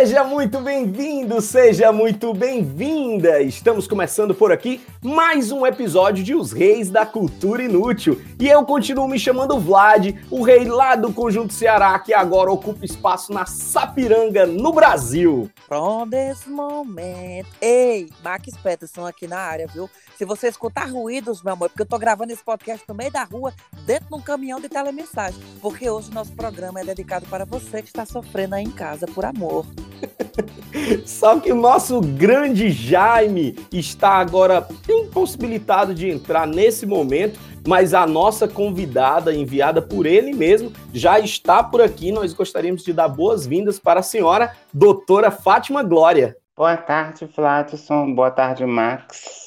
Seja muito bem-vindo, seja muito bem-vinda! Estamos começando por aqui mais um episódio de Os Reis da Cultura Inútil. E eu continuo me chamando Vlad, o rei lá do Conjunto Ceará, que agora ocupa espaço na Sapiranga, no Brasil. From this moment. Ei, Max Peterson aqui na área, viu? Se você escutar ruídos, meu amor, é porque eu tô gravando esse podcast no meio da rua, dentro de um caminhão de telemensagem. Porque hoje o nosso programa é dedicado para você que está sofrendo aí em casa por amor. Só que o nosso grande Jaime está agora impossibilitado de entrar nesse momento, mas a nossa convidada, enviada por ele mesmo, já está por aqui. Nós gostaríamos de dar boas-vindas para a senhora doutora Fátima Glória. Boa tarde, Fladson. Boa tarde, Max.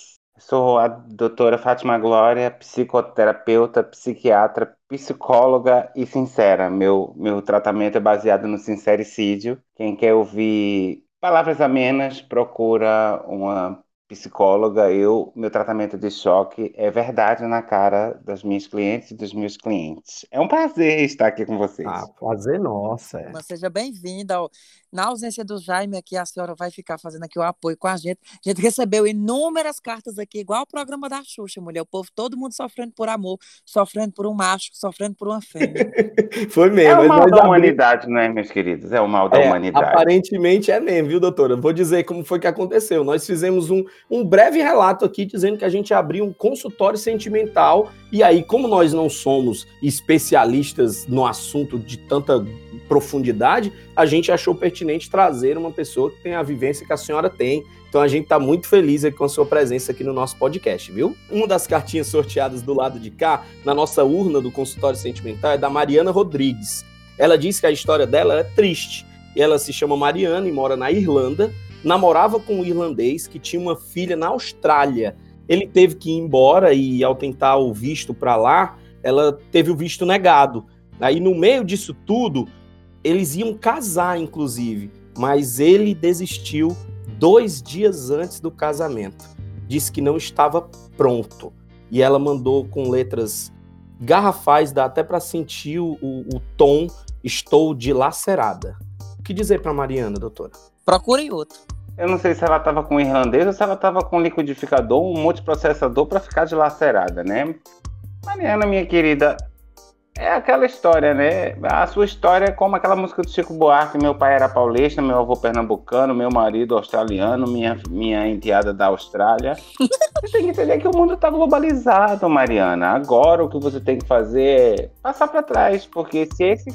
Sou a doutora Fátima Glória, psicoterapeuta, psiquiatra, psicóloga e sincera. Meu, meu tratamento é baseado no sincericídio. Quem quer ouvir palavras amenas, procura uma psicóloga. Eu, meu tratamento de choque é verdade na cara das minhas clientes e dos meus clientes. É um prazer estar aqui com vocês. Ah, prazer nossa. É. Mas seja bem-vinda. ó. Na ausência do Jaime aqui, a senhora vai ficar fazendo aqui o apoio com a gente. A gente recebeu inúmeras cartas aqui, igual o programa da Xuxa, mulher. O povo, todo mundo sofrendo por amor, sofrendo por um macho, sofrendo por uma fêmea. Foi mesmo. É o mal da humanidade, não é, meus queridos? É o mal da É, humanidade. Aparentemente é mesmo, viu, doutora? Vou dizer como foi que aconteceu. Nós fizemos um, um breve relato aqui dizendo que a gente abriu um consultório sentimental. E aí, como nós não somos especialistas no assunto de tanta profundidade, a gente achou pertinente trazer uma pessoa que tem a vivência que a senhora tem. Então a gente está muito feliz com a sua presença aqui no nosso podcast, viu? Uma das cartinhas sorteadas do lado de cá, na nossa urna do consultório sentimental, é da Mariana Rodrigues. Ela diz que a história dela é triste. Ela se chama Mariana e mora na Irlanda. Namorava com um irlandês que tinha uma filha na Austrália. Ele teve que ir embora e, ao tentar o visto para lá, ela teve o visto negado. Aí, no meio disso tudo, eles iam casar, inclusive, mas ele desistiu dois dias antes do casamento. Disse que não estava pronto. E ela mandou com letras garrafais, dá até para sentir o, o tom estou dilacerada. O que dizer para Mariana, doutora? Procure outro. Eu não sei se ela estava com irlandês ou se ela estava com liquidificador, um multiprocessador para ficar dilacerada, né? Mariana, minha querida, é aquela história, né? A sua história é como aquela música do Chico Buarque: meu pai era paulista, meu avô pernambucano, meu marido australiano, minha, minha enteada da Austrália. Você tem que entender que o mundo está globalizado, Mariana. Agora o que você tem que fazer é passar para trás, porque se esse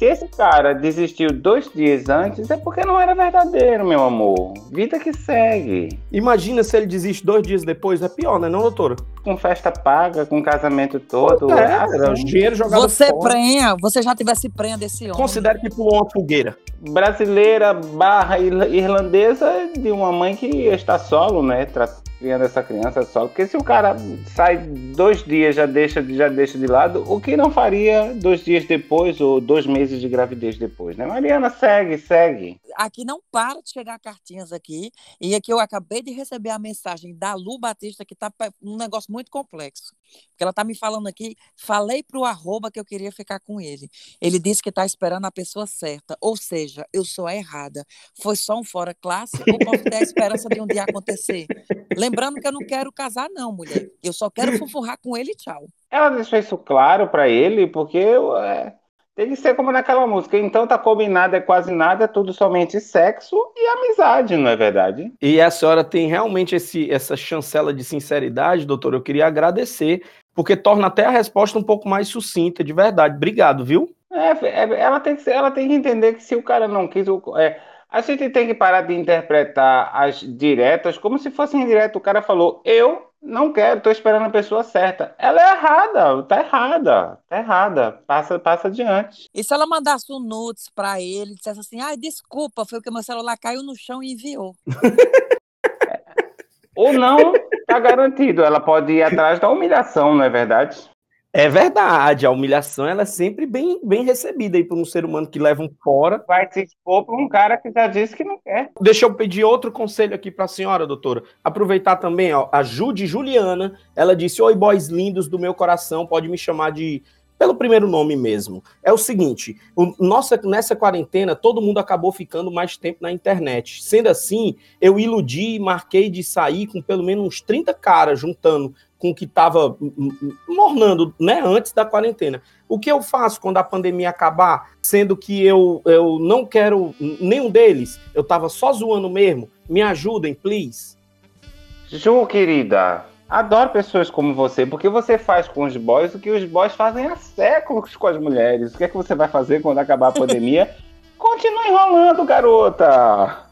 se esse cara desistiu dois dias antes, é porque não era verdadeiro, meu amor. Vida que segue. Imagina se ele desiste dois dias depois, é pior, né, não, doutora? Com festa paga, com casamento todo. É, assim, era dinheiro jogado Você fora. prenha, você já tivesse prenha desse homem. Considere que pulou uma fogueira. brasileira barra irla- irlandesa de uma mãe que está solo, né? Criando essa criança solo. Porque se o cara sai dois dias, já deixa, já deixa de lado, o que não faria dois dias depois ou dois meses de gravidez depois, né? Mariana, segue, segue. aqui não para de chegar cartinhas aqui. E aqui eu acabei de receber a mensagem da Lu Batista, que tá um negócio muito complexo. Porque ela tá me falando aqui, falei pro arroba que eu queria ficar com ele. Ele disse que tá esperando a pessoa certa. Ou seja, eu sou a errada. Foi só um fora classe ou posso ter a esperança de um dia acontecer? Lembrando que eu não quero casar, não, mulher. Eu só quero fofurrar com ele e tchau. Ela deixou isso claro pra ele, porque é, tem que ser como naquela música. Então tá combinado, é quase nada, é tudo somente sexo e amizade, não é verdade? E a senhora tem realmente esse, essa chancela de sinceridade, doutor. Eu queria agradecer, porque torna até a resposta um pouco mais sucinta, de verdade. Obrigado, viu? É, é, ela, tem que, ela tem que entender que se o cara não quis. o- é, a gente tem que parar de interpretar as diretas como se fossem indiretas. O cara falou, eu Não quero, tô esperando a pessoa certa. Ela é errada, tá errada, tá errada. Passa, passa adiante. E se ela mandasse um nudes pra ele, dissesse assim, ai, desculpa, foi porque meu celular caiu no chão e enviou. Ou não, tá garantido. Ela pode ir atrás da humilhação, não é verdade? É verdade, a humilhação ela é sempre bem, bem recebida aí por um ser humano que leva um fora. Vai se expor um cara que já disse que não quer. Deixa eu pedir outro conselho aqui para a senhora, doutora. Aproveitar também, ó, a Jude Juliana, ela disse: Oi, boys lindos do meu coração, pode me chamar de pelo primeiro nome mesmo. É o seguinte, o, nossa, nessa quarentena, todo mundo acabou ficando mais tempo na internet. Sendo assim, eu iludi e marquei de sair com pelo menos uns 30 caras juntando com o que estava mornando né, antes da quarentena. O que eu faço quando a pandemia acabar, sendo que eu, eu não quero nenhum deles, eu estava só zoando mesmo? Me ajudem, please. Ju, querida, adoro pessoas como você, porque você faz com os boys o que os boys fazem há séculos com as mulheres. O que é que você vai fazer quando acabar a pandemia? Continue enrolando, garota!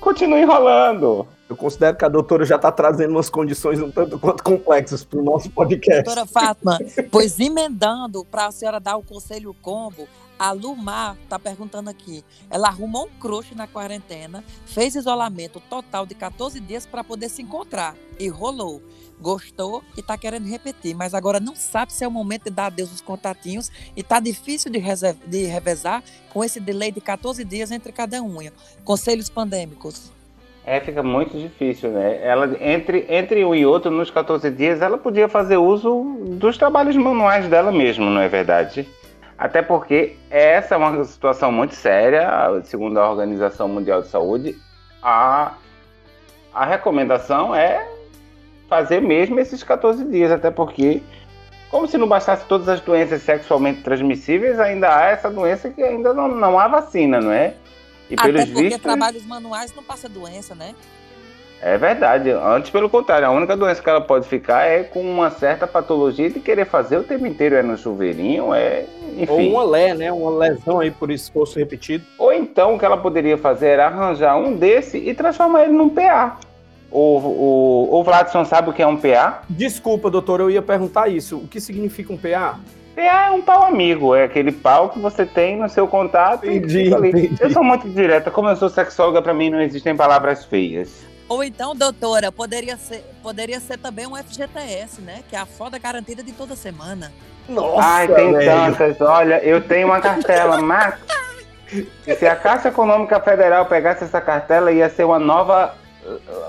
Continue enrolando. Eu considero que a doutora já está trazendo umas condições um tanto quanto complexas para o nosso podcast. Doutora Fátima, pois emendando para a senhora dar o conselho combo, a Lumar está perguntando aqui. Ela arrumou um crush na quarentena, fez isolamento total de 14 dias para poder se encontrar e rolou. Gostou e está querendo repetir, mas agora não sabe se é o momento de dar adeus aos contatinhos e está difícil de, de revezar com esse delay de 14 dias entre cada unha. Conselhos pandêmicos. É, fica muito difícil, né? Ela, entre, entre um e outro, nos 14 dias, ela podia fazer uso dos trabalhos manuais dela mesmo, não é verdade? Até porque essa é uma situação muito séria, segundo a Organização Mundial de Saúde, a, a recomendação é fazer mesmo esses 14 dias, até porque, como se não bastasse todas as doenças sexualmente transmissíveis, ainda há essa doença que ainda não, não há vacina, não é? E Até porque vistos, trabalhos manuais não passa doença, né? É verdade. Antes, pelo contrário, a única doença que ela pode ficar é com uma certa patologia de querer fazer o tempo inteiro é no chuveirinho, é. Enfim. Ou uma lé, né? Uma lesão aí por esforço repetido. Ou então o que ela poderia fazer era arranjar um desse e transformar ele num PA. O, o, o Vladson sabe o que é um PA? Desculpa, doutor, eu ia perguntar isso. O que significa um PA? PA é um pau amigo, é aquele pau que você tem no seu contato. Entendi, entendi. Eu sou muito direta, como eu sou sexóloga, para mim não existem palavras feias. Ou então, doutora, poderia ser, poderia ser também um FGTS, né? Que é a foda garantida de toda semana. Nossa, Ai, tem velho. tantas. Olha, eu tenho uma cartela, mas se a Caixa Econômica Federal pegasse essa cartela, ia ser uma nova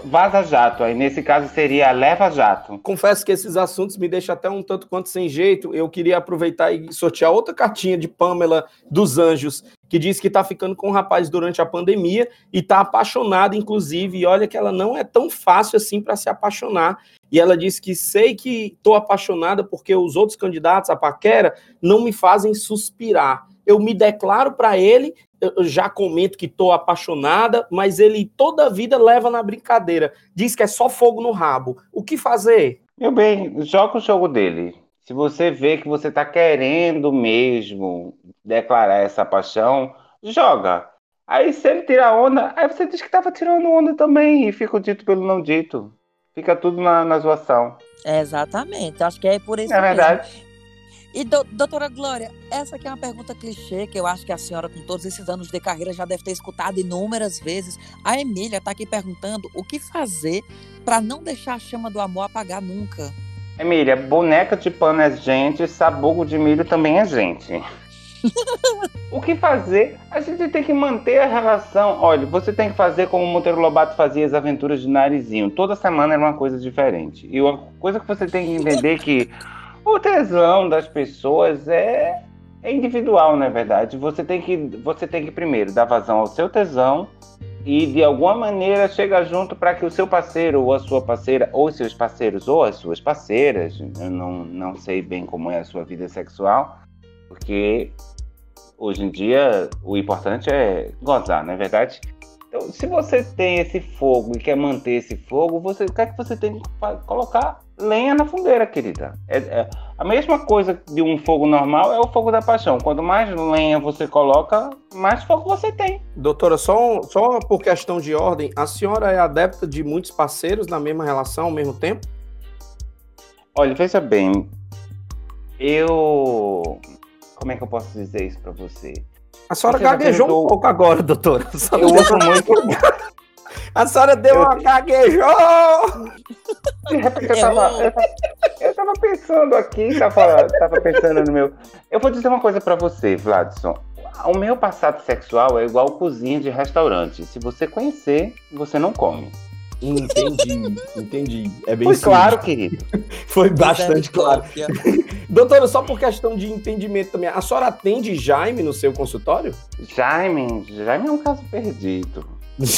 Vaza Jato, aí nesse caso seria Leva Jato. Confesso que esses assuntos me deixam até um tanto quanto sem jeito. Eu queria aproveitar e sortear outra cartinha de Pamela dos Anjos, que diz que está ficando com um rapaz durante a pandemia e está apaixonada, inclusive. E olha que ela não é tão fácil assim para se apaixonar. E ela diz que sei que estou apaixonada porque os outros candidatos a paquera não me fazem suspirar. Eu me declaro para ele eu já comento que estou apaixonada, mas ele toda a vida leva na brincadeira. Diz que é só fogo no rabo. O que fazer? Meu bem, joga o jogo dele. Se você vê que você está querendo mesmo declarar essa paixão, joga. Aí se ele tirar onda, aí você diz que estava tirando onda também e fica o dito pelo não dito. Fica tudo na, na zoação. É, exatamente. Acho que é por isso. É verdade. E, do, doutora Glória, essa aqui é uma pergunta clichê que eu acho que a senhora, com todos esses anos de carreira, já deve ter escutado inúmeras vezes. A Emília está aqui perguntando o que fazer para não deixar a chama do amor apagar nunca. Emília, boneca de pano é gente, sabugo de milho também é gente. o que fazer? A gente tem que manter a relação. Olha, você tem que fazer como o Monteiro Lobato fazia as aventuras de Narizinho. Toda semana era uma coisa diferente. E uma coisa que você tem que entender é que o tesão das pessoas é, é individual, na é verdade. Você tem que você tem que primeiro dar vazão ao seu tesão e de alguma maneira chegar junto para que o seu parceiro ou a sua parceira ou seus parceiros ou as suas parceiras, eu não, não sei bem como é a sua vida sexual, porque hoje em dia o importante é gozar, não é verdade? Então, se você tem esse fogo e quer manter esse fogo, você, o que é que você tem que colocar? Lenha na fogueira, querida. É, é, a mesma coisa de um fogo normal é o fogo da paixão. Quanto mais lenha você coloca, mais fogo você tem. Doutora, só, só por questão de ordem, a senhora é adepta de muitos parceiros na mesma relação ao mesmo tempo? Olha, veja bem, eu. Como é que eu posso dizer isso pra você? A senhora Você gaguejou um pouco agora, doutora. Eu uso muito. a senhora deu uma! De repente eu tava, eu tava, eu tava pensando aqui, tava, tava pensando no meu. Eu vou dizer uma coisa pra você, Vladson. O meu passado sexual é igual cozinha de restaurante. Se você conhecer, você não come. Entendi, entendi. É bem Foi simples. claro, querido. Foi bastante claro. Misericórdia. Doutora, só por questão de entendimento também, a senhora atende Jaime no seu consultório? Jaime, Jaime é um caso perdido.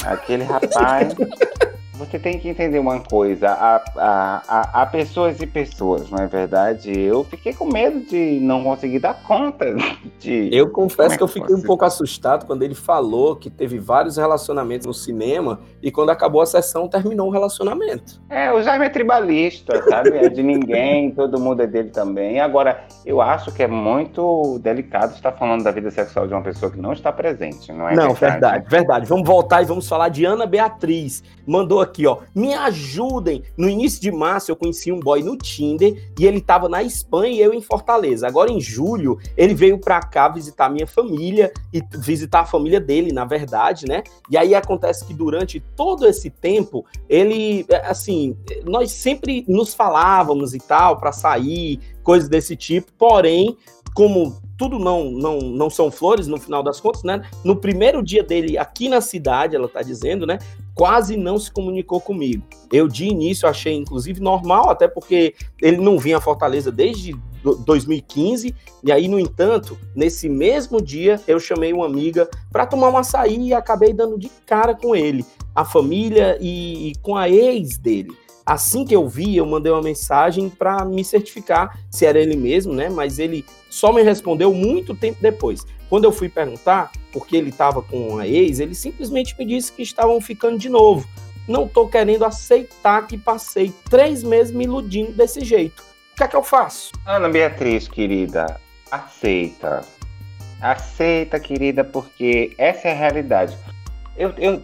Aquele rapaz. Você tem que entender uma coisa. Há, há, há, pessoas e pessoas, não é verdade? Eu fiquei com medo de não conseguir dar conta de. Eu confesso é que eu que fiquei um pouco assustado quando ele falou que teve vários relacionamentos no cinema e quando acabou a sessão terminou o relacionamento. É, o Jaime é tribalista, sabe? É de ninguém, todo mundo é dele também. Agora, eu acho que é muito delicado estar falando da vida sexual de uma pessoa que não está presente, não é Não, verdade, verdade. Vamos voltar e vamos falar de Ana Beatriz. Mandou aqui, ó. Me ajudem. No início de março eu conheci um boy no Tinder e ele tava na Espanha e eu em Fortaleza. Agora em julho ele veio pra cá visitar minha família e visitar a família dele, na verdade, né? E aí acontece que durante todo esse tempo ele, é, assim, nós sempre nos falávamos e tal pra sair, coisas desse tipo. Porém, como tudo não, não, não são flores no final das contas, né? No primeiro dia dele aqui na cidade, ela tá dizendo, né? Quase não se comunicou comigo. Eu de início achei, inclusive, normal, até porque ele não vinha a Fortaleza desde do- 2015. E aí, no entanto, nesse mesmo dia, eu chamei uma amiga para tomar um açaí e acabei dando de cara com ele, a família e, e com a ex dele. Assim que eu vi, eu mandei uma mensagem para me certificar se era ele mesmo, né? Mas ele só me respondeu muito tempo depois. Quando eu fui perguntar por que ele estava com a ex, ele simplesmente me disse que estavam ficando de novo. Não tô querendo aceitar que passei três meses me iludindo desse jeito. O que é que eu faço? Ana Beatriz, querida, aceita. Aceita, querida, porque essa é a realidade. Eu, eu,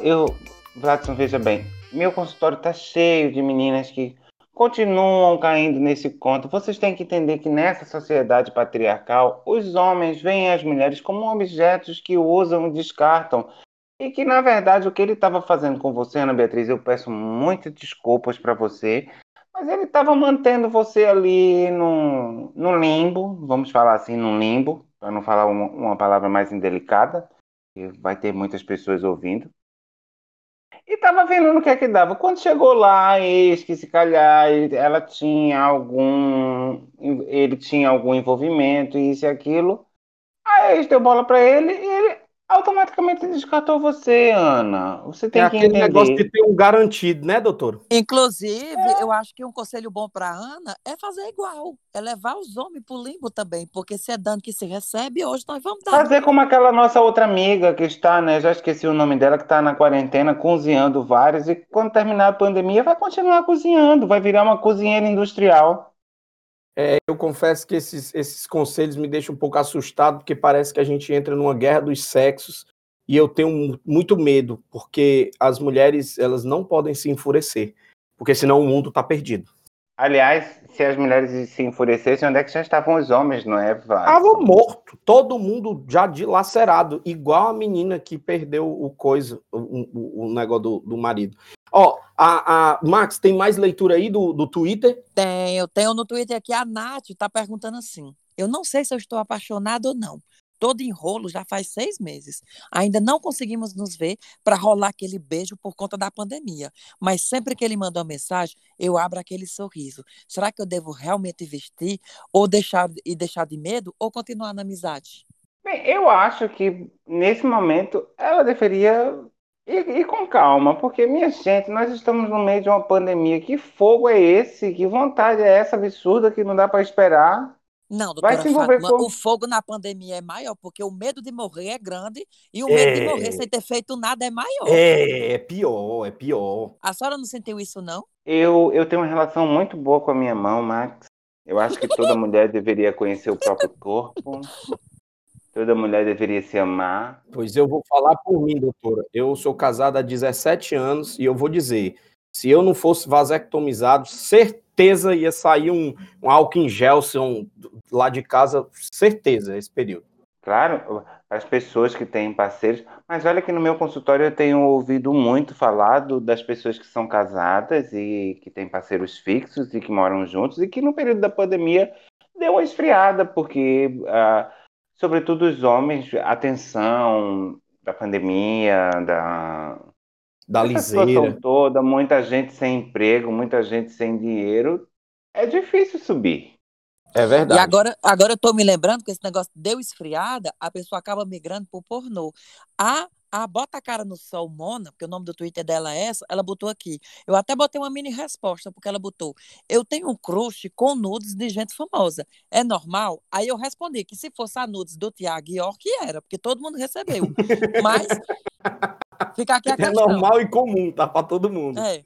eu, Vladson, veja bem, meu consultório tá cheio de meninas que continuam caindo nesse conto. Vocês têm que entender que nessa sociedade patriarcal, os homens veem as mulheres como objetos que usam e descartam. E que, na verdade, o que ele estava fazendo com você, Ana Beatriz, eu peço muitas desculpas para você, mas ele estava mantendo você ali no, no limbo, vamos falar assim, no limbo, para não falar uma, uma palavra mais indelicada, que vai ter muitas pessoas ouvindo. E estava vendo no que é que dava. Quando chegou lá, eis que se calhar ela tinha algum. Ele tinha algum envolvimento, isso e aquilo. A ex deu bola para ele e automaticamente descartou você, Ana. Você tem é que aquele entender. negócio de ter um garantido, né, doutor? Inclusive, eu acho que um conselho bom para Ana é fazer igual, é levar os homens pro limbo também, porque se é dano que se recebe, hoje nós vamos dar. Fazer como aquela nossa outra amiga que está, né? Já esqueci o nome dela, que está na quarentena cozinhando vários, e quando terminar a pandemia vai continuar cozinhando, vai virar uma cozinheira industrial. Eu confesso que esses, esses conselhos me deixam um pouco assustado, porque parece que a gente entra numa guerra dos sexos e eu tenho mu- muito medo, porque as mulheres elas não podem se enfurecer, porque senão o mundo está perdido. Aliás, se as mulheres se enfurecessem, onde é que já estavam os homens, não é, Vlad? Tava morto, todo mundo já dilacerado, igual a menina que perdeu o coisa, o, o- o negócio do, do marido. Ó, a, a Max, tem mais leitura aí do, do Twitter? Tem, eu tenho no Twitter aqui, a Nath tá perguntando assim: eu não sei se eu estou apaixonada ou não. Todo enrolo já faz seis meses. Ainda não conseguimos nos ver para rolar aquele beijo por conta da pandemia. Mas sempre que ele manda uma mensagem, eu abro aquele sorriso. Será que eu devo realmente investir ou deixar e deixar de medo ou continuar na amizade? Bem, eu acho que nesse momento ela deveria ir, ir com calma, porque, minha gente, nós estamos no meio de uma pandemia. Que fogo é esse? Que vontade é essa absurda que não dá para esperar? Não, Vai doutora se envolver Fátima, com- o fogo na pandemia é maior, porque o medo de morrer é grande e o medo de É. morrer sem ter feito nada é maior. É, é pior, é pior. A senhora não sentiu isso, não? Eu, eu tenho uma relação muito boa com a minha mão, Max. Eu acho que toda mulher deveria conhecer o próprio corpo. Toda mulher deveria se amar. Pois eu vou falar por mim, doutora. Eu sou casado há 17 anos e eu vou dizer, Se eu não fosse vasectomizado, certeza ia sair um, um álcool em gel um, lá de casa, certeza, esse período. Claro, as pessoas que têm parceiros, mas olha que no meu consultório eu tenho ouvido muito falado das pessoas que são casadas e que têm parceiros fixos e que moram juntos e que no período da pandemia deu uma esfriada, porque, uh, sobretudo os homens, a tensão da pandemia, da, da liseira toda, muita gente sem emprego, muita gente sem dinheiro, é difícil subir. É verdade. E agora, agora eu tô me lembrando que esse negócio deu esfriada, a pessoa acaba migrando pro pornô. A, a Bota a Cara no Sol Mona, porque o nome do Twitter dela é essa, ela botou aqui. Eu até botei uma mini resposta, porque ela botou: Eu tenho um crush com nudes de gente famosa. É normal? Aí eu respondi que se fosse a nudes do Tiago York, era, porque todo mundo recebeu. Mas fica aqui a É questão. normal e comum, tá pra todo mundo. É.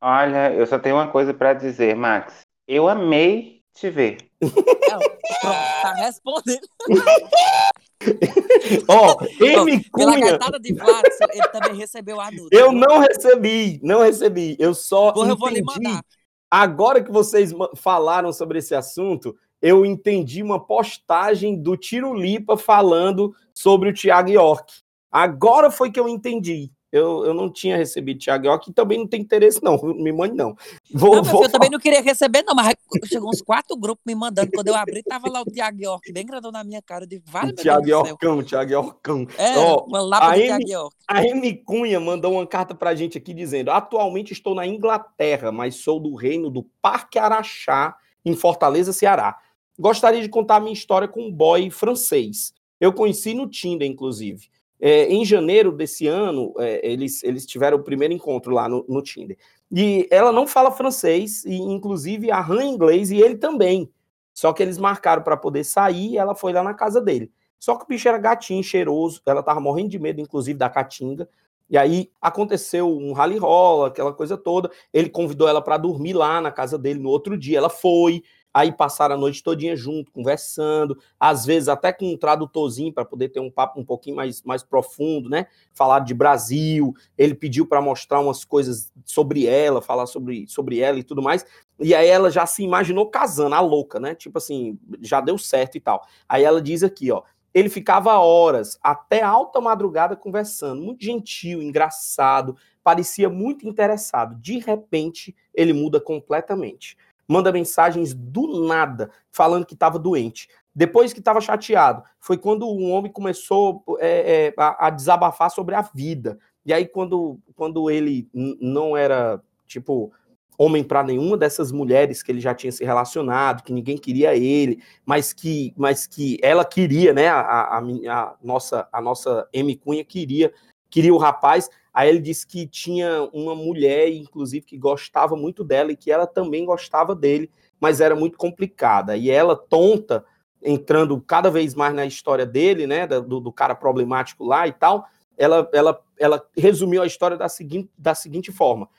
Olha, eu só tenho uma coisa para dizer, Max. Eu amei te ver. Não, pronto, tá respondendo. Ó, M. Pela Cunha, gaitada de Vladson, ele também recebeu a nude. eu não recebi, não recebi. Eu só Porra, eu vou lhe mandar. Agora que vocês falaram sobre esse assunto, eu entendi uma postagem do Tiro Lipa falando sobre o Thiago York. Agora foi que eu entendi. Eu, eu não tinha recebido Thiago York e também não tem interesse, não. Me mande, não. Vou, Não, vou filho, eu também não queria receber, não, mas chegou uns quatro grupos me mandando. Quando eu abri, tava lá o Tiago York, bem grandão na minha cara. Eu disse, vale, meu Thiago. Yorkão, Thiago Yorkão. É, Ó, uma lápide a M- York. A M. Cunha mandou uma carta pra gente aqui dizendo: Atualmente estou na Inglaterra, mas sou do reino do Parque Araxá, em Fortaleza, Ceará. Gostaria de contar minha história com um boy francês. Eu conheci no Tinder, inclusive. É, em janeiro desse ano, é, eles, eles tiveram o primeiro encontro lá no, no Tinder. E ela não fala francês, e inclusive arranha inglês, e ele também. Só que eles marcaram para poder sair e ela foi lá na casa dele. Só que o bicho era gatinho, cheiroso, ela tava morrendo de medo, inclusive, da caatinga. E aí aconteceu um rally rola, aquela coisa toda. Ele convidou ela para dormir lá na casa dele no outro dia. Ela foi. Aí passaram a noite todinha junto, conversando, às vezes até com um tradutorzinho para poder ter um papo um pouquinho mais, mais profundo, né? Falar de Brasil. Ele pediu para mostrar umas coisas sobre ela, falar sobre, sobre ela e tudo mais. E aí ela já se imaginou casando, a louca, né? Tipo assim, já deu certo e tal. Aí ela diz aqui, ó. Ele ficava horas, até alta madrugada, conversando, muito gentil, engraçado, parecia muito interessado. De repente, ele muda completamente. Manda mensagens do nada, falando que estava doente. Depois que estava chateado, foi quando um homem começou é, é, a, a desabafar sobre a vida. E aí, quando, quando ele não era, tipo, homem para nenhuma dessas mulheres que ele já tinha se relacionado, que ninguém queria ele, mas que, mas que ela queria, né? A, a, a nossa, a nossa M Cunha queria, queria o rapaz. Aí ele disse que tinha uma mulher, inclusive, que gostava muito dela e que ela também gostava dele, mas era muito complicada. E ela, tonta, entrando cada vez mais na história dele, né? Do, do cara problemático lá e tal, ela, ela, ela resumiu a história da seguinte, da seguinte forma.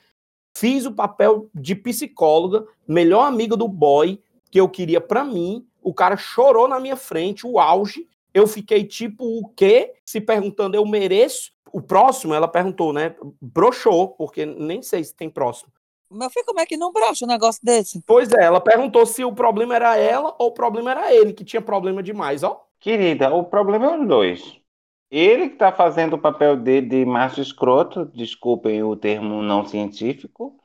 Fiz o papel de psicóloga, melhor amiga do boy, que eu queria pra mim. O cara chorou na minha frente, o auge. Eu fiquei tipo, o quê? Se perguntando, eu mereço? O próximo, ela perguntou, né? Broxou, porque nem sei se tem próximo. Meu filho, como é que não brocha um negócio desse? Pois é, ela perguntou se o problema era ela ou o problema era ele, que tinha problema demais, ó. Querida, o problema é os dois. Ele que tá fazendo o papel dele de macho escroto, desculpem o termo não científico,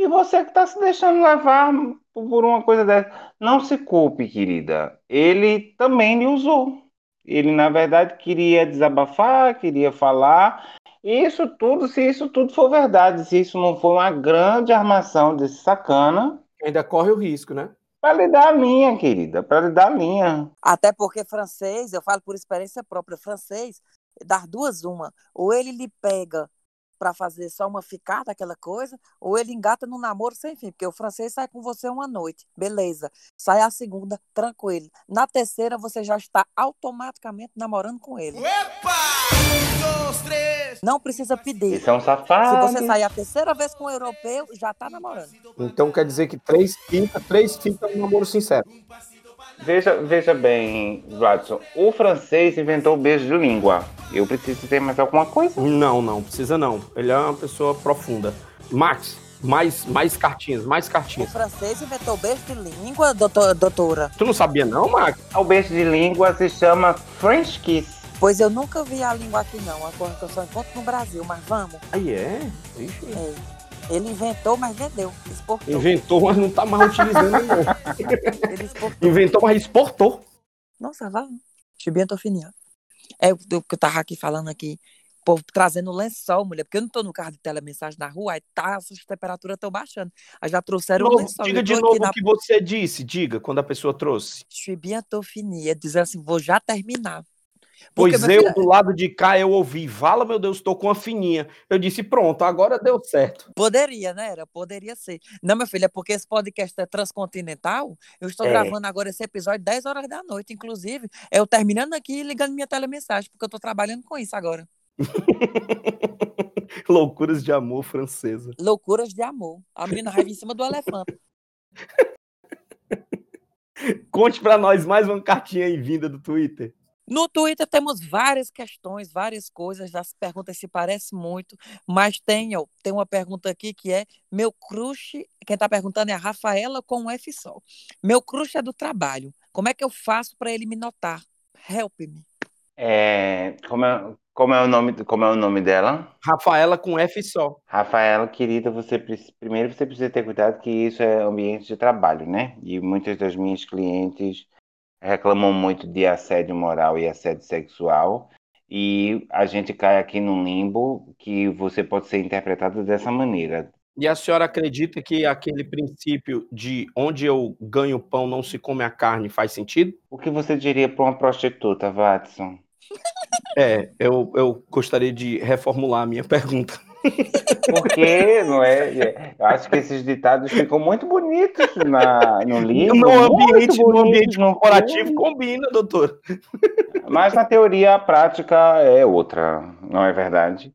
e você que tá se deixando levar por uma coisa dessa. Não se culpe, querida. Ele também lhe usou. Ele, na verdade, queria desabafar, queria falar. Isso tudo, se isso tudo for verdade, se isso não for uma grande armação desse sacana, Ainda corre o risco, né? para lhe dar a linha, querida, para lhe dar a linha. Até porque francês, eu falo por experiência própria, francês, das duas uma, ou ele lhe pega para fazer só uma ficada, aquela coisa, ou ele engata no namoro sem fim, porque o francês sai com você uma noite, beleza. Sai a segunda, tranquilo. Na terceira, você já está automaticamente namorando com ele. Não precisa pedir. Isso é um Se safado. você sair a terceira vez com um europeu, já está namorando. Então quer dizer que três fica, três fica um namoro sincero. Veja, veja bem, Watson, o francês inventou o beijo de língua. Eu preciso ter mais alguma coisa? Não, não, precisa não. Ele é uma pessoa profunda. Max, mais, mais cartinhas, mais O cartinhas. francês inventou beijo de língua, doutor- doutora. Tu não sabia não, Max? O beijo de língua se chama French Kiss. Pois eu nunca vi a língua aqui, não. A coisa que eu só encontro no Brasil, mas vamos. Aí é? Ixi. É. Ele inventou, mas vendeu. Exportou. Inventou, mas não tá mais utilizando, não. Ele exportou. Inventou, mas exportou. Nossa, vá. Chibinha tô fininha. É o que eu tava aqui falando aqui. O povo trazendo lençol, mulher. Porque eu não tô no carro de telemensagem na rua, aí tá, as temperaturas estão baixando. Aí já trouxeram o Novo, lençol. diga de novo aqui na o que você disse. Diga, quando a pessoa trouxe. Chibinha tô fininha, dizendo assim, vou já terminar. Pois minha eu, filha, do lado de cá, eu ouvi. Vala, meu Deus, tô com uma fininha. Eu disse, pronto, agora deu certo. Poderia, né? Era, poderia ser. Não, meu filho, é porque esse podcast é transcontinental. Eu estou É. gravando agora esse episódio 10 horas da noite, inclusive. Eu terminando aqui e ligando minha telemensagem, porque eu tô trabalhando com isso agora. Loucuras de amor francesa. Loucuras de amor. A menina raiva em cima do elefante. Conte pra nós mais uma cartinha aí vinda do Twitter. No Twitter temos várias questões, várias coisas. As perguntas se parecem muito, mas tem, ó, tem uma pergunta aqui que é: meu crush. Quem está perguntando é a Rafaela com um F só. Meu crush é do trabalho. Como é que eu faço para ele me notar? Help me. É, como, é, como, é o nome, como é o nome dela? Rafaela com F só. Rafaela, querida, você primeiro você precisa ter cuidado que isso é ambiente de trabalho, né? E muitas das minhas clientes reclamam muito de assédio moral e assédio sexual. E a gente cai aqui num limbo que você pode ser interpretado dessa maneira. E a senhora acredita que aquele princípio de onde eu ganho pão não se come a carne faz sentido? O que você diria para uma prostituta, Watson? É, eu, eu gostaria de reformular a minha pergunta. Porque, não é? Eu acho que esses ditados ficam muito bonitos na, no livro. no ambiente, no ambiente corporativo combina, doutor. Mas na teoria a prática é outra, não é verdade?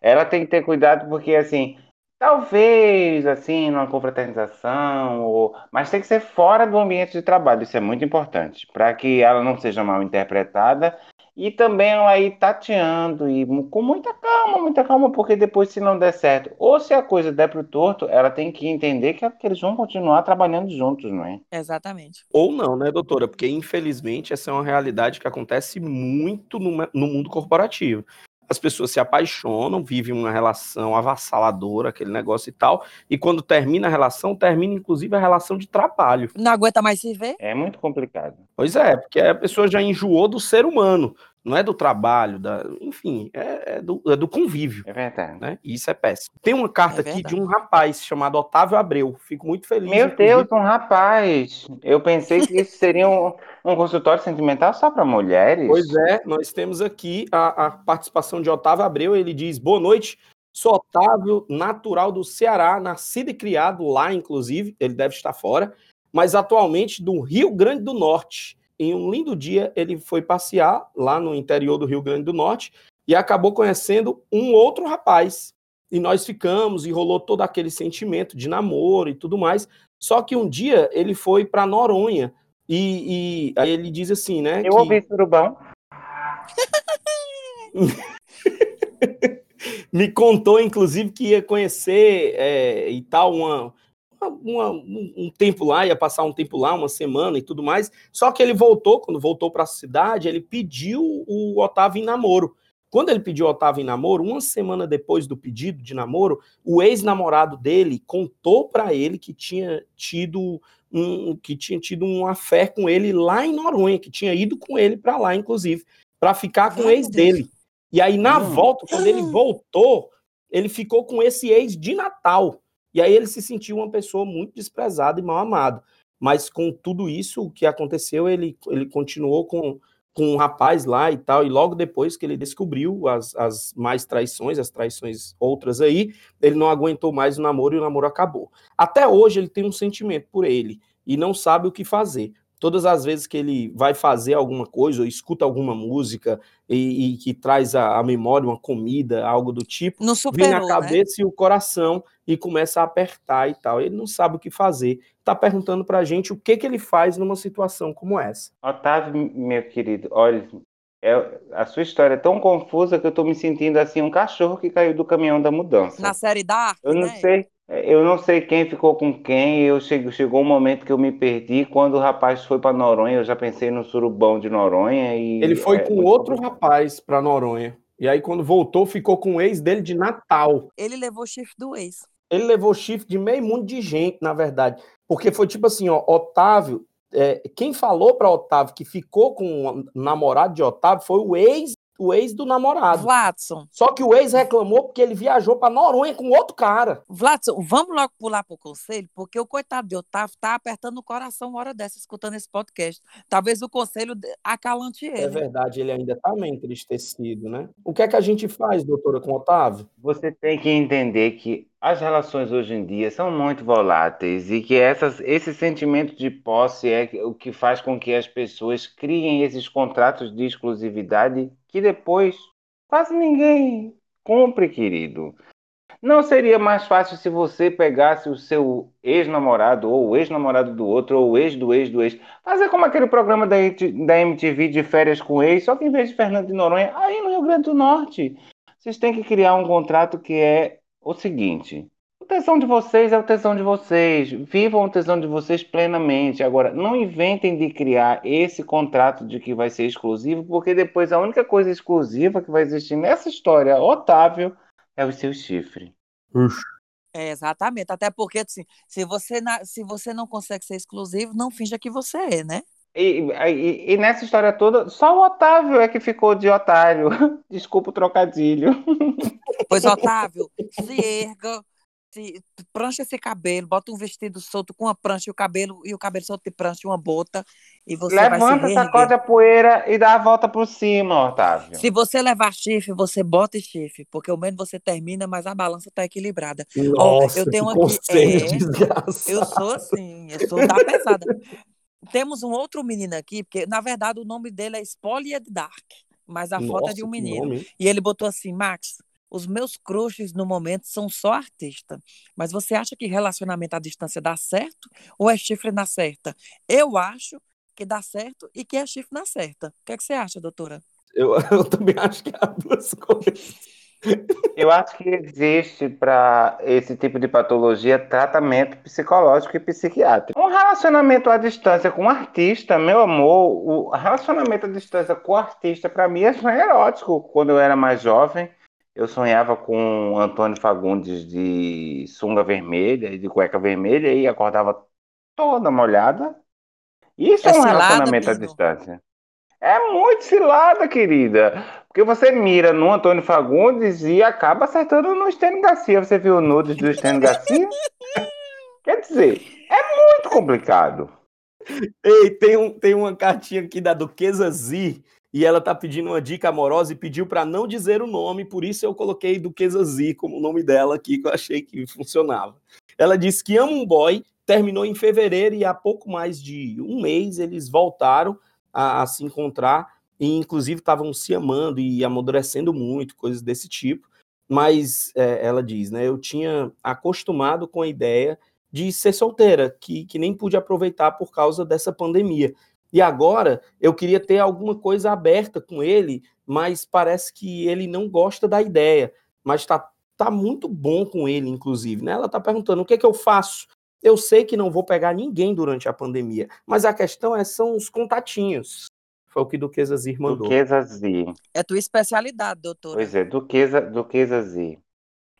Ela tem que ter cuidado porque assim, talvez assim, numa confraternização, ou... mas tem que ser fora do ambiente de trabalho, isso é muito importante, para que ela não seja mal interpretada e também ela ir tateando e mu- com muita calma, muita calma, porque depois se não der certo, ou se a coisa der pro torto, ela tem que entender que, que eles vão continuar trabalhando juntos, não é? Exatamente. Ou não, né, doutora? Porque, infelizmente, essa é uma realidade que acontece muito no, no mundo corporativo. As pessoas se apaixonam, vivem uma relação avassaladora, aquele negócio e tal, e quando termina a relação, termina inclusive a relação de trabalho. Não aguenta mais se ver? É muito complicado. Pois é, porque a pessoa já enjoou do ser humano, não é do trabalho, da, enfim, é, é do, é do convívio. É verdade. Né? E isso é péssimo. Tem uma carta É aqui de um rapaz chamado Otávio Abreu. Fico muito feliz. Meu inclusive, Deus, um rapaz. Eu pensei que isso seria um, um consultório sentimental só para mulheres. Pois é, nós temos aqui a, a participação de Otávio Abreu. Ele diz: Boa noite, sou Otávio, natural do Ceará, nascido e criado lá, inclusive, ele deve estar fora, mas atualmente do Rio Grande do Norte. Em um lindo dia, ele foi passear lá no interior do Rio Grande do Norte e acabou conhecendo um outro rapaz. E nós ficamos, e rolou todo aquele sentimento de namoro e tudo mais. Só que um dia ele foi para Noronha. E, e aí ele diz assim, né? Eu que- ouvi surubão. me contou, inclusive, que ia conhecer é, e tal, uma, uma- um, um tempo lá, ia passar um tempo lá, uma semana e tudo mais. Só que ele voltou, quando voltou para a cidade, ele pediu o Otávio em namoro. Quando ele pediu o Otávio em namoro, uma semana depois do pedido de namoro, o ex-namorado dele contou para ele que tinha tido um que tinha tido uma fé com ele lá em Noronha, que tinha ido com ele para lá, inclusive, para ficar com o ex dele. E aí, na Hum. volta, quando ele voltou, ele ficou com esse ex de Natal. E aí ele se sentiu uma pessoa muito desprezada e mal amada. Mas com tudo isso o que aconteceu, ele, ele continuou com, com um rapaz lá e tal. E logo depois que ele descobriu as, as mais traições, as traições outras aí, ele não aguentou mais o namoro e o namoro acabou. Até hoje ele tem um sentimento por ele e não sabe o que fazer. Todas as vezes que ele vai fazer alguma coisa ou escuta alguma música e, e que traz à memória uma comida, algo do tipo, Não vem na superou, né? cabeça e o coração e começa a apertar e tal. Ele não sabe o que fazer. Tá perguntando pra gente o que que ele faz numa situação como essa. Otávio, meu querido, olha, É, a sua história é tão confusa que eu tô me sentindo assim um cachorro que caiu do caminhão da mudança. Na série Dark, Eu não né? sei, eu não sei quem ficou com quem. Eu chego, chegou um momento que eu me perdi. Quando o rapaz foi para Noronha, eu já pensei no surubão de Noronha e Ele foi é, com outro rapaz pra Noronha. E aí, quando voltou, ficou com o ex dele de Natal. Ele levou o chifre do ex. Ele levou chifre de meio mundo de gente, na verdade. Porque foi tipo assim, ó, Otávio, é, quem falou pra Otávio que ficou com o namorado de Otávio foi o ex, o ex do namorado. Vladson, Só que o ex reclamou porque ele viajou pra Noronha com outro cara. Vladson, vamos logo pular pro conselho, porque o coitado de Otávio tá apertando o coração uma hora dessa, escutando esse podcast. Talvez o conselho acalante É ele. verdade, ele ainda tá meio entristecido, né? O que é que a gente faz, doutora, com o Otávio? Você tem que entender que as relações hoje em dia são muito voláteis e que essas, esse sentimento de posse é o que faz com que as pessoas criem esses contratos de exclusividade que depois quase ninguém cumpre, querido. Não seria mais fácil se você pegasse o seu ex-namorado, ou o ex-namorado do outro, ou o ex do ex do ex, fazer como aquele programa da, da MTV de férias com ex, só que em vez de Fernando de Noronha, aí no Rio Grande do Norte. Vocês têm que criar um contrato que é o seguinte: tesão de vocês é o tesão de vocês, vivam o tesão de vocês plenamente. Agora, não inventem de criar esse contrato de que vai ser exclusivo, porque depois a única coisa exclusiva que vai existir nessa história, Otávio, é o seu chifre. É, exatamente. Até porque, assim, se você, na- se você não consegue ser exclusivo, não finja que você é, né? E, e- e nessa história toda, só o Otávio é que ficou de otário. Desculpa o trocadilho. Pois, Otávio, se erga, prancha esse cabelo, bota um vestido solto com uma prancha e o cabelo, e o cabelo solto de prancha e uma bota, e você vai se Levanta, reerguer. sacode a poeira e dá a volta por cima, Otávio. Se você levar chifre, você bota chifre, porque o menos você termina, mas a balança tá equilibrada. Nossa, eu tenho que aqui- é. Eu sou assim, eu sou da pesada. Temos um outro menino aqui, porque na verdade o nome dele é Spoiled Dark, mas a foto é de um Nossa, menino. nome? E ele botou assim, Max, os meus crushes no momento são só artista. Mas você acha que relacionamento à distância dá certo ou é chifre na certa? Eu acho que dá certo e que é chifre na certa. O que, é que você acha, doutora? Eu, eu também acho que as duas coisas. Eu acho que existe para esse tipo de patologia tratamento psicológico e psiquiátrico. Um relacionamento à distância com um artista, meu amor, o relacionamento à distância com o artista, para mim, é erótico. Quando eu era mais jovem, eu sonhava com Antônio Fagundes de sunga vermelha e de cueca vermelha e acordava toda molhada. Isso é, É um cilada, relacionamento à Bino? distância. É muito cilada, querida. Porque você mira no Antônio Fagundes e acaba acertando no Stênio Garcia. Você viu o nudes do Stênio Garcia? Quer dizer, é muito complicado. Ei, tem, um, tem uma cartinha aqui da Duquesa Z e ela tá pedindo uma dica amorosa e pediu para não dizer o nome, por isso eu coloquei Duquesa Z como o nome dela aqui, que eu achei que funcionava. Ela disse que ama um boy, terminou em fevereiro e há pouco mais de um mês eles voltaram a, a se encontrar e inclusive estavam se amando e amadurecendo muito, coisas desse tipo. Mas é, ela diz, né? Eu tinha acostumado com a ideia de ser solteira, que, que nem pude aproveitar por causa dessa pandemia. E agora eu queria ter alguma coisa aberta com ele, mas parece que ele não gosta da ideia. Mas tá, tá muito bom com ele, inclusive. Né? Ela tá perguntando o que é que eu faço. Eu sei que não vou pegar ninguém durante a pandemia, mas a questão é são os contatinhos. Foi o que Duquesa Zir mandou. Duquesa Z. É tua especialidade, doutora. Pois é, Duquesa, Duquesa Z.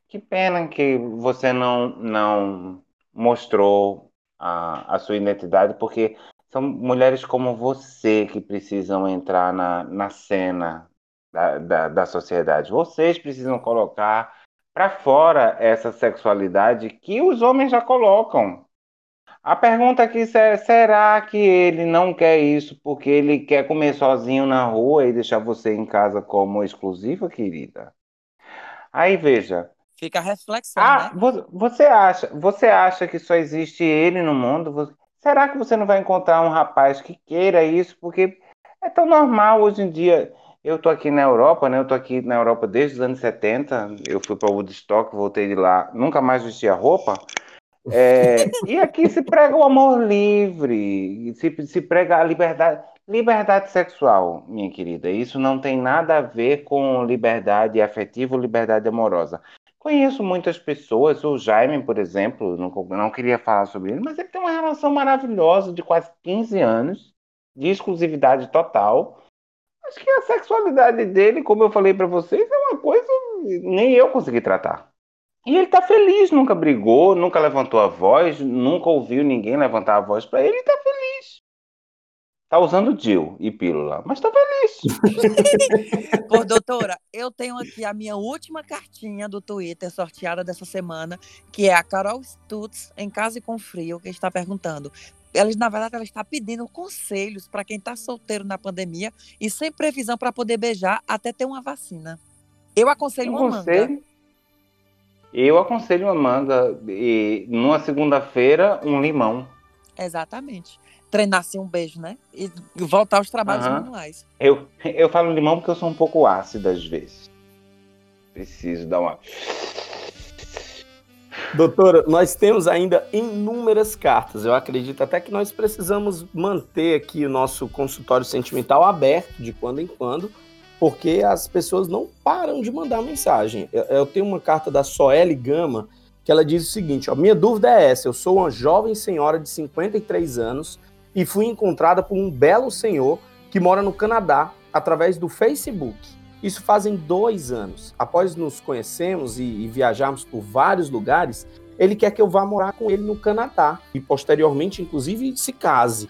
Que pena que você não, não mostrou a, a sua identidade, porque são mulheres como você que precisam entrar na, na cena da, da, da sociedade. Vocês precisam colocar para fora essa sexualidade que os homens já colocam. A pergunta aqui é: será que ele não quer isso porque ele quer comer sozinho na rua e deixar você em casa como exclusiva, querida? Aí veja. Fica a reflexão, Ah, né? vo- você acha, você acha que só existe ele no mundo? Será que você não vai encontrar um rapaz que queira isso? Porque é tão normal hoje em dia. Eu tô aqui na Europa, né? Eu tô aqui na Europa desde os anos 70. Eu fui para Woodstock, voltei de lá, nunca mais vestia roupa. É, e aqui se prega o amor livre, se, se prega a liberdade, Liberdade sexual, minha querida, isso não tem nada a ver com liberdade afetiva ou liberdade amorosa. Conheço muitas pessoas, o Jaime, por exemplo, não, não queria falar sobre ele, mas ele tem uma relação maravilhosa de quase 15 anos, de exclusividade total. Acho que a sexualidade dele, como eu falei para vocês, é uma coisa nem eu consegui tratar. E ele tá feliz, nunca brigou, nunca levantou a voz, nunca ouviu ninguém levantar a voz para ele, e tá feliz. Tá usando Jill e pílula, mas tá feliz. Pô, doutora, eu tenho aqui a minha última cartinha do Twitter sorteada dessa semana, que é a Carol Stutz, em Casa e com Frio, que está perguntando. Ela, na verdade, ela está pedindo conselhos para quem está solteiro na pandemia e sem previsão para poder beijar até ter uma vacina. Eu aconselho uma manga. Eu aconselho uma manga e numa segunda-feira um limão. Exatamente treinasse um beijo, né? E voltar aos trabalhos uhum. manuais. Eu, eu falo limão porque eu sou um pouco ácido às vezes. Preciso dar uma. Doutora, nós temos ainda inúmeras cartas. Eu acredito até que nós precisamos manter aqui o nosso consultório sentimental aberto de quando em quando, porque as pessoas não param de mandar mensagem. Eu, eu tenho uma carta da Soeli Gama que ela diz o seguinte: ó, minha dúvida é essa. Eu sou uma jovem senhora de 53 anos e fui encontrada por um belo senhor que mora no Canadá através do Facebook. Isso fazem dois anos. Após nos conhecermos e, e viajarmos por vários lugares, ele quer que eu vá morar com ele no Canadá e posteriormente, inclusive, se case.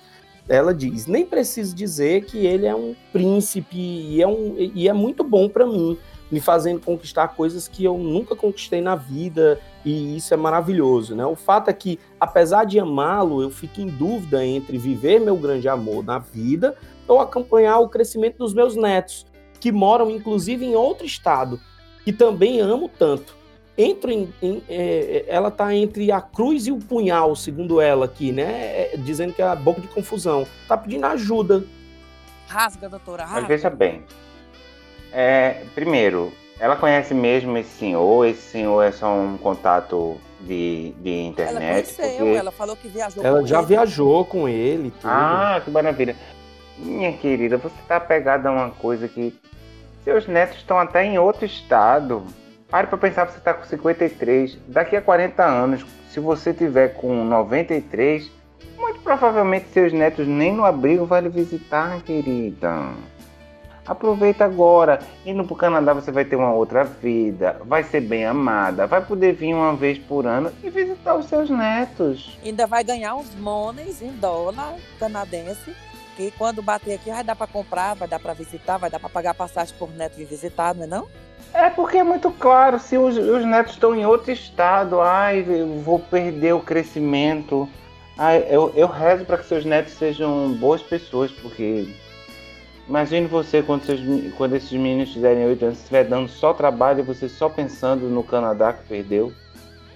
Ela diz: nem preciso dizer que ele é um príncipe e é, um, e é muito bom para mim me fazendo conquistar coisas que eu nunca conquistei na vida, e isso é maravilhoso, né? O fato é que, apesar de amá-lo, eu fico em dúvida entre viver meu grande amor na vida ou acompanhar o crescimento dos meus netos, que moram inclusive em outro estado, que também amo tanto. Entro em, em é, ela está entre a cruz e o punhal, segundo ela aqui, né? É, dizendo que é a boca de confusão. Tá pedindo ajuda. Rasga, doutora, rasga. Mas veja bem, é, primeiro, ela conhece mesmo esse senhor? Esse senhor é só um contato de, de internet? Ela conheceu, porque... ela falou que viajou ela já ele. viajou com ele. Tudo. Ah, que maravilha. Minha querida, você tá apegada a uma coisa que seus netos estão até em outro estado. Pare para pensar, você tá com 53. Daqui a 40 anos, se você tiver com 93, muito provavelmente seus netos nem no abrigo vão lhe visitar, querida. Aproveita agora. Indo para o Canadá você vai ter uma outra vida, vai ser bem amada, vai poder vir uma vez por ano e visitar os seus netos. Ainda vai ganhar uns monies em dólar canadense, que quando bater aqui vai dar para comprar, vai dar para visitar, vai dar para pagar passagem por neto vir visitar, não é não? É porque é muito claro, se os, os netos estão em outro estado, ai, vou perder o crescimento. Ai, eu, eu rezo para que seus netos sejam boas pessoas, porque Imagine você quando, seus, quando esses meninos fizerem 8 anos, estiver dando só trabalho e você só pensando no Canadá que perdeu.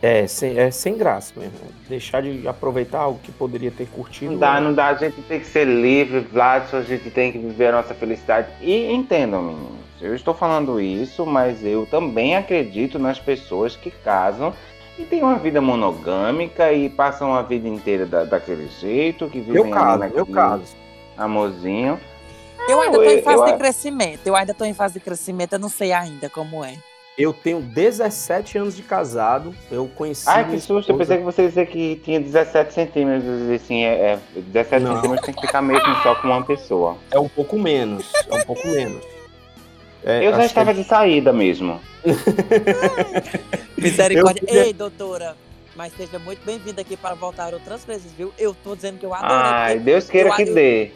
É, sem, é sem graça mesmo. Deixar de aproveitar algo que poderia ter curtido. Não dá, não dá. A gente tem que ser livre, Vlad, a gente tem que viver a nossa felicidade. E entendam, meninos, eu estou falando isso, mas eu também acredito nas pessoas que casam e têm uma vida monogâmica e passam a vida inteira da, daquele jeito, que vivem eu caso, eu caso. amorzinho. Eu ainda estou em fase eu, de crescimento. Eu ainda estou em fase de crescimento, eu não sei ainda como é. Eu tenho 17 anos de casado. Eu conheci. Ai, que susto. Eu pensei que você ia dizer que tinha 17 centímetros. Assim, é, é 17 não. centímetros tem que ficar mesmo só com uma pessoa. É um pouco menos. É um pouco menos. É, eu já estava que... de saída mesmo. Misericórdia. Queria... Ei, doutora. Mas seja muito bem-vinda aqui para voltar outras vezes, viu? Eu tô dizendo que eu adoro. Ai, Deus queira que dê.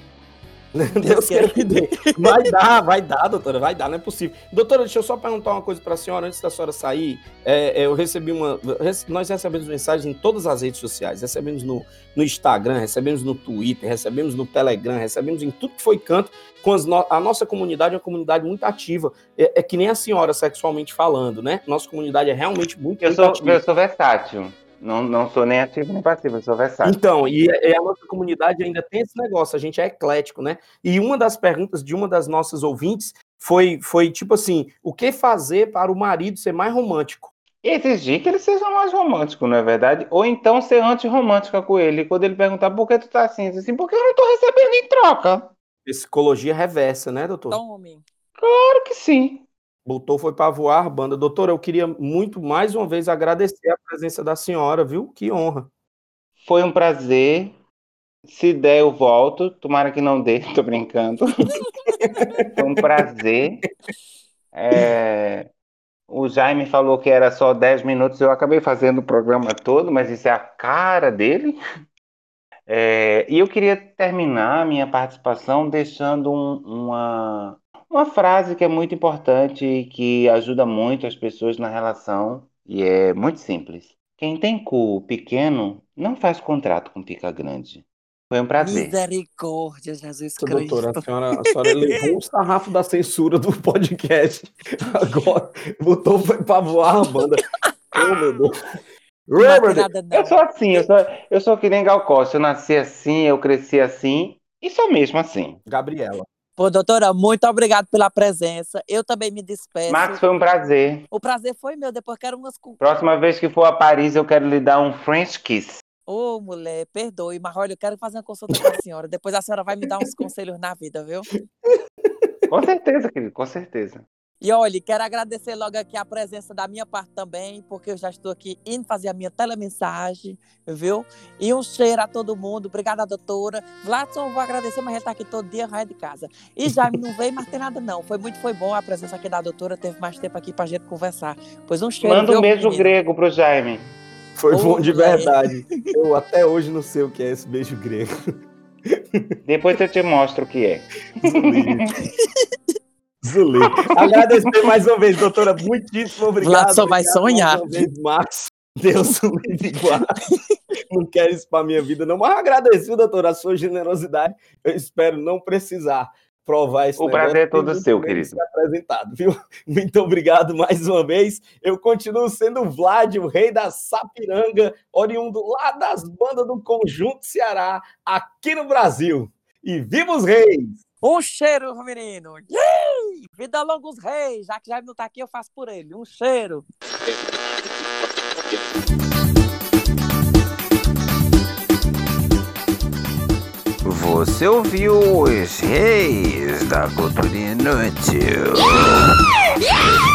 Deus queira que dê. Vai dar, vai dar, doutora, vai dar, não é possível. Doutora, deixa eu só perguntar uma coisa para a senhora, antes da senhora sair. É, é, eu recebi uma. Nós recebemos mensagens em todas as redes sociais, recebemos no, no Instagram, recebemos no Twitter, recebemos no Telegram, recebemos em tudo que foi canto. Com no, a nossa comunidade é uma comunidade muito ativa. É, é, que nem a senhora sexualmente falando, né? Nossa comunidade é realmente muito, eu muito sou, ativa. Eu sou versátil. Não, não sou nem ativo nem passivo, sou versátil. Então, e, e a nossa comunidade ainda tem esse negócio, a gente é eclético, né? E uma das perguntas de uma das nossas ouvintes foi, foi tipo assim: o que fazer para o marido ser mais romântico? Exigir que ele seja mais romântico, não é verdade? Ou então ser antirromântica com ele. E quando ele perguntar por que tu tá assim, assim, porque eu não tô recebendo em troca. Psicologia reversa, né, doutor? Tome. Claro que sim. Botou foi para voar, banda. Doutora, eu queria muito mais uma vez agradecer a presença da senhora, viu? Que honra. Foi um prazer. Se der, eu volto. Tomara que não dê, tô brincando. Foi um prazer. É, O Jaime falou que era só 10 minutos, eu acabei fazendo o programa todo, mas isso é a cara dele. É, E eu queria terminar a minha participação deixando um- uma, uma frase que é muito importante e que ajuda muito as pessoas na relação, e é muito simples. Quem tem cu pequeno não faz contrato com pica grande. Foi um prazer. Misericórdia, Jesus Nossa, doutora, Cristo. a senhora, a senhora levou o sarrafo da censura do podcast. Agora, botou para voar a banda. Oh, meu Deus. Robert, nada, não. Eu sou assim, eu sou, eu sou que nem Gal Costa. Eu nasci assim, eu cresci assim, e sou mesmo assim. Gabriela. Pô, doutora, muito obrigado pela presença. Eu também me despeço. Max, foi um prazer. O prazer foi meu, depois quero umas. Próxima vez que for a Paris, eu quero lhe dar um French kiss. Ô, mulher, perdoe, mas olha, eu quero fazer uma consulta com a senhora. Depois a senhora vai me dar uns conselhos na vida, viu? Com certeza, querido, com certeza. E olha, quero agradecer logo aqui a presença da minha parte também, porque eu já estou aqui indo fazer a minha telemensagem, viu? E um cheiro a todo mundo. Obrigada, doutora. Vladson, eu vou agradecer, mas ele está aqui todo dia, raio de casa. E Jaime não veio, mas tem nada não. Foi muito, foi bom a presença aqui da doutora. Teve mais tempo aqui pra gente conversar. Pois um cheiro. Manda um beijo menino? grego pro Jaime. Foi Ô, bom de verdade. Eu até hoje não sei o que é esse beijo grego. Depois eu te mostro o que é. Zuli. Agradecer mais uma vez, doutora. Muitíssimo obrigado. Vlad só vai Obrigado sonhar. Mais uma vez, Max. Deus o livre. Não quero isso para minha vida, não. Mas agradeço, doutora, a sua generosidade. Eu espero não precisar provar esse O negócio, prazer é todo seu, querido. apresentado, viu? Muito obrigado mais uma vez. Eu continuo sendo o Vlad, o rei da Sapiranga, oriundo lá das bandas do Conjunto Ceará, aqui no Brasil. E viva os reis! Um cheiro, menino. Yay! Vida longa os reis. Já que Jaime não tá aqui, eu faço por ele. Um cheiro. Você ouviu os reis da cultura inútil. Yeah!